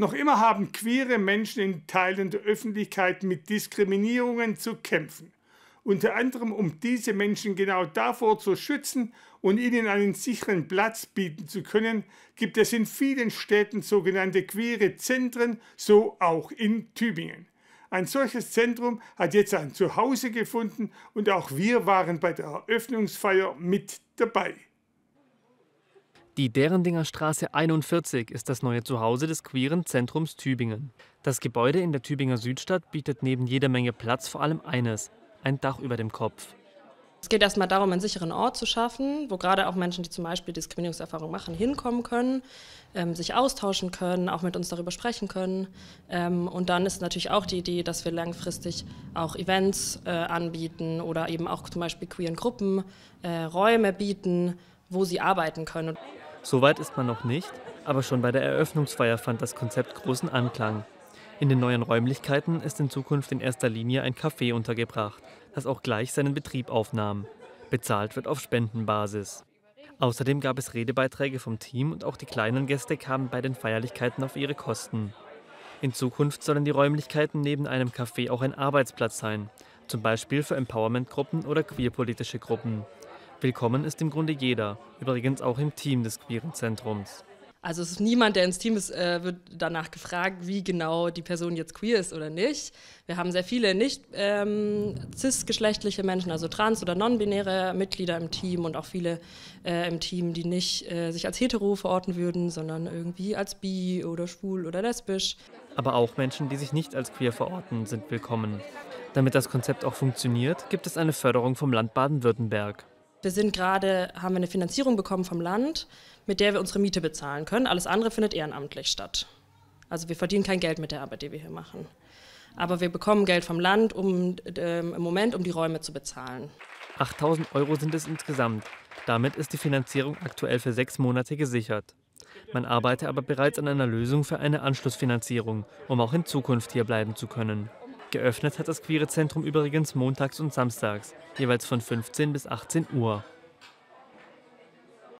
Noch immer haben queere Menschen in Teilen der Öffentlichkeit mit Diskriminierungen zu kämpfen. Unter anderem um diese Menschen genau davor zu schützen und ihnen einen sicheren Platz bieten zu können, gibt es in vielen Städten sogenannte queere Zentren, so auch in Tübingen. Ein solches Zentrum hat jetzt ein Zuhause gefunden und auch wir waren bei der Eröffnungsfeier mit dabei. Die Derendinger Straße 41 ist das neue Zuhause des queeren Zentrums Tübingen. Das Gebäude in der Tübinger Südstadt bietet neben jeder Menge Platz vor allem eines, ein Dach über dem Kopf. Es geht erstmal darum, einen sicheren Ort zu schaffen, wo gerade auch Menschen, die zum Beispiel Diskriminierungserfahrungen machen, hinkommen können, ähm, sich austauschen können, auch mit uns darüber sprechen können. Ähm, und dann ist natürlich auch die Idee, dass wir langfristig auch Events äh, anbieten oder eben auch zum Beispiel queeren Gruppen äh, Räume bieten, wo sie arbeiten können. Soweit ist man noch nicht, aber schon bei der Eröffnungsfeier fand das Konzept großen Anklang. In den neuen Räumlichkeiten ist in Zukunft in erster Linie ein Café untergebracht, das auch gleich seinen Betrieb aufnahm. Bezahlt wird auf Spendenbasis. Außerdem gab es Redebeiträge vom Team und auch die kleinen Gäste kamen bei den Feierlichkeiten auf ihre Kosten. In Zukunft sollen die Räumlichkeiten neben einem Café auch ein Arbeitsplatz sein, zum Beispiel für Empowerment-Gruppen oder queerpolitische Gruppen. Willkommen ist im Grunde jeder, übrigens auch im Team des Queeren Zentrums. Also es ist niemand, der ins Team ist, äh, wird danach gefragt, wie genau die Person jetzt queer ist oder nicht. Wir haben sehr viele nicht ähm, cis-geschlechtliche Menschen, also trans- oder non-binäre Mitglieder im Team und auch viele äh, im Team, die nicht äh, sich als hetero verorten würden, sondern irgendwie als bi oder schwul oder lesbisch. Aber auch Menschen, die sich nicht als queer verorten, sind willkommen. Damit das Konzept auch funktioniert, gibt es eine Förderung vom Land Baden-Württemberg. Wir sind gerade, haben wir eine Finanzierung bekommen vom Land, mit der wir unsere Miete bezahlen können. Alles andere findet ehrenamtlich statt. Also wir verdienen kein Geld mit der Arbeit, die wir hier machen. Aber wir bekommen Geld vom Land, um äh, im Moment, um die Räume zu bezahlen. 8000 Euro sind es insgesamt. Damit ist die Finanzierung aktuell für sechs Monate gesichert. Man arbeite aber bereits an einer Lösung für eine Anschlussfinanzierung, um auch in Zukunft hier bleiben zu können. Geöffnet hat das Queere Zentrum übrigens montags und samstags, jeweils von 15 bis 18 Uhr.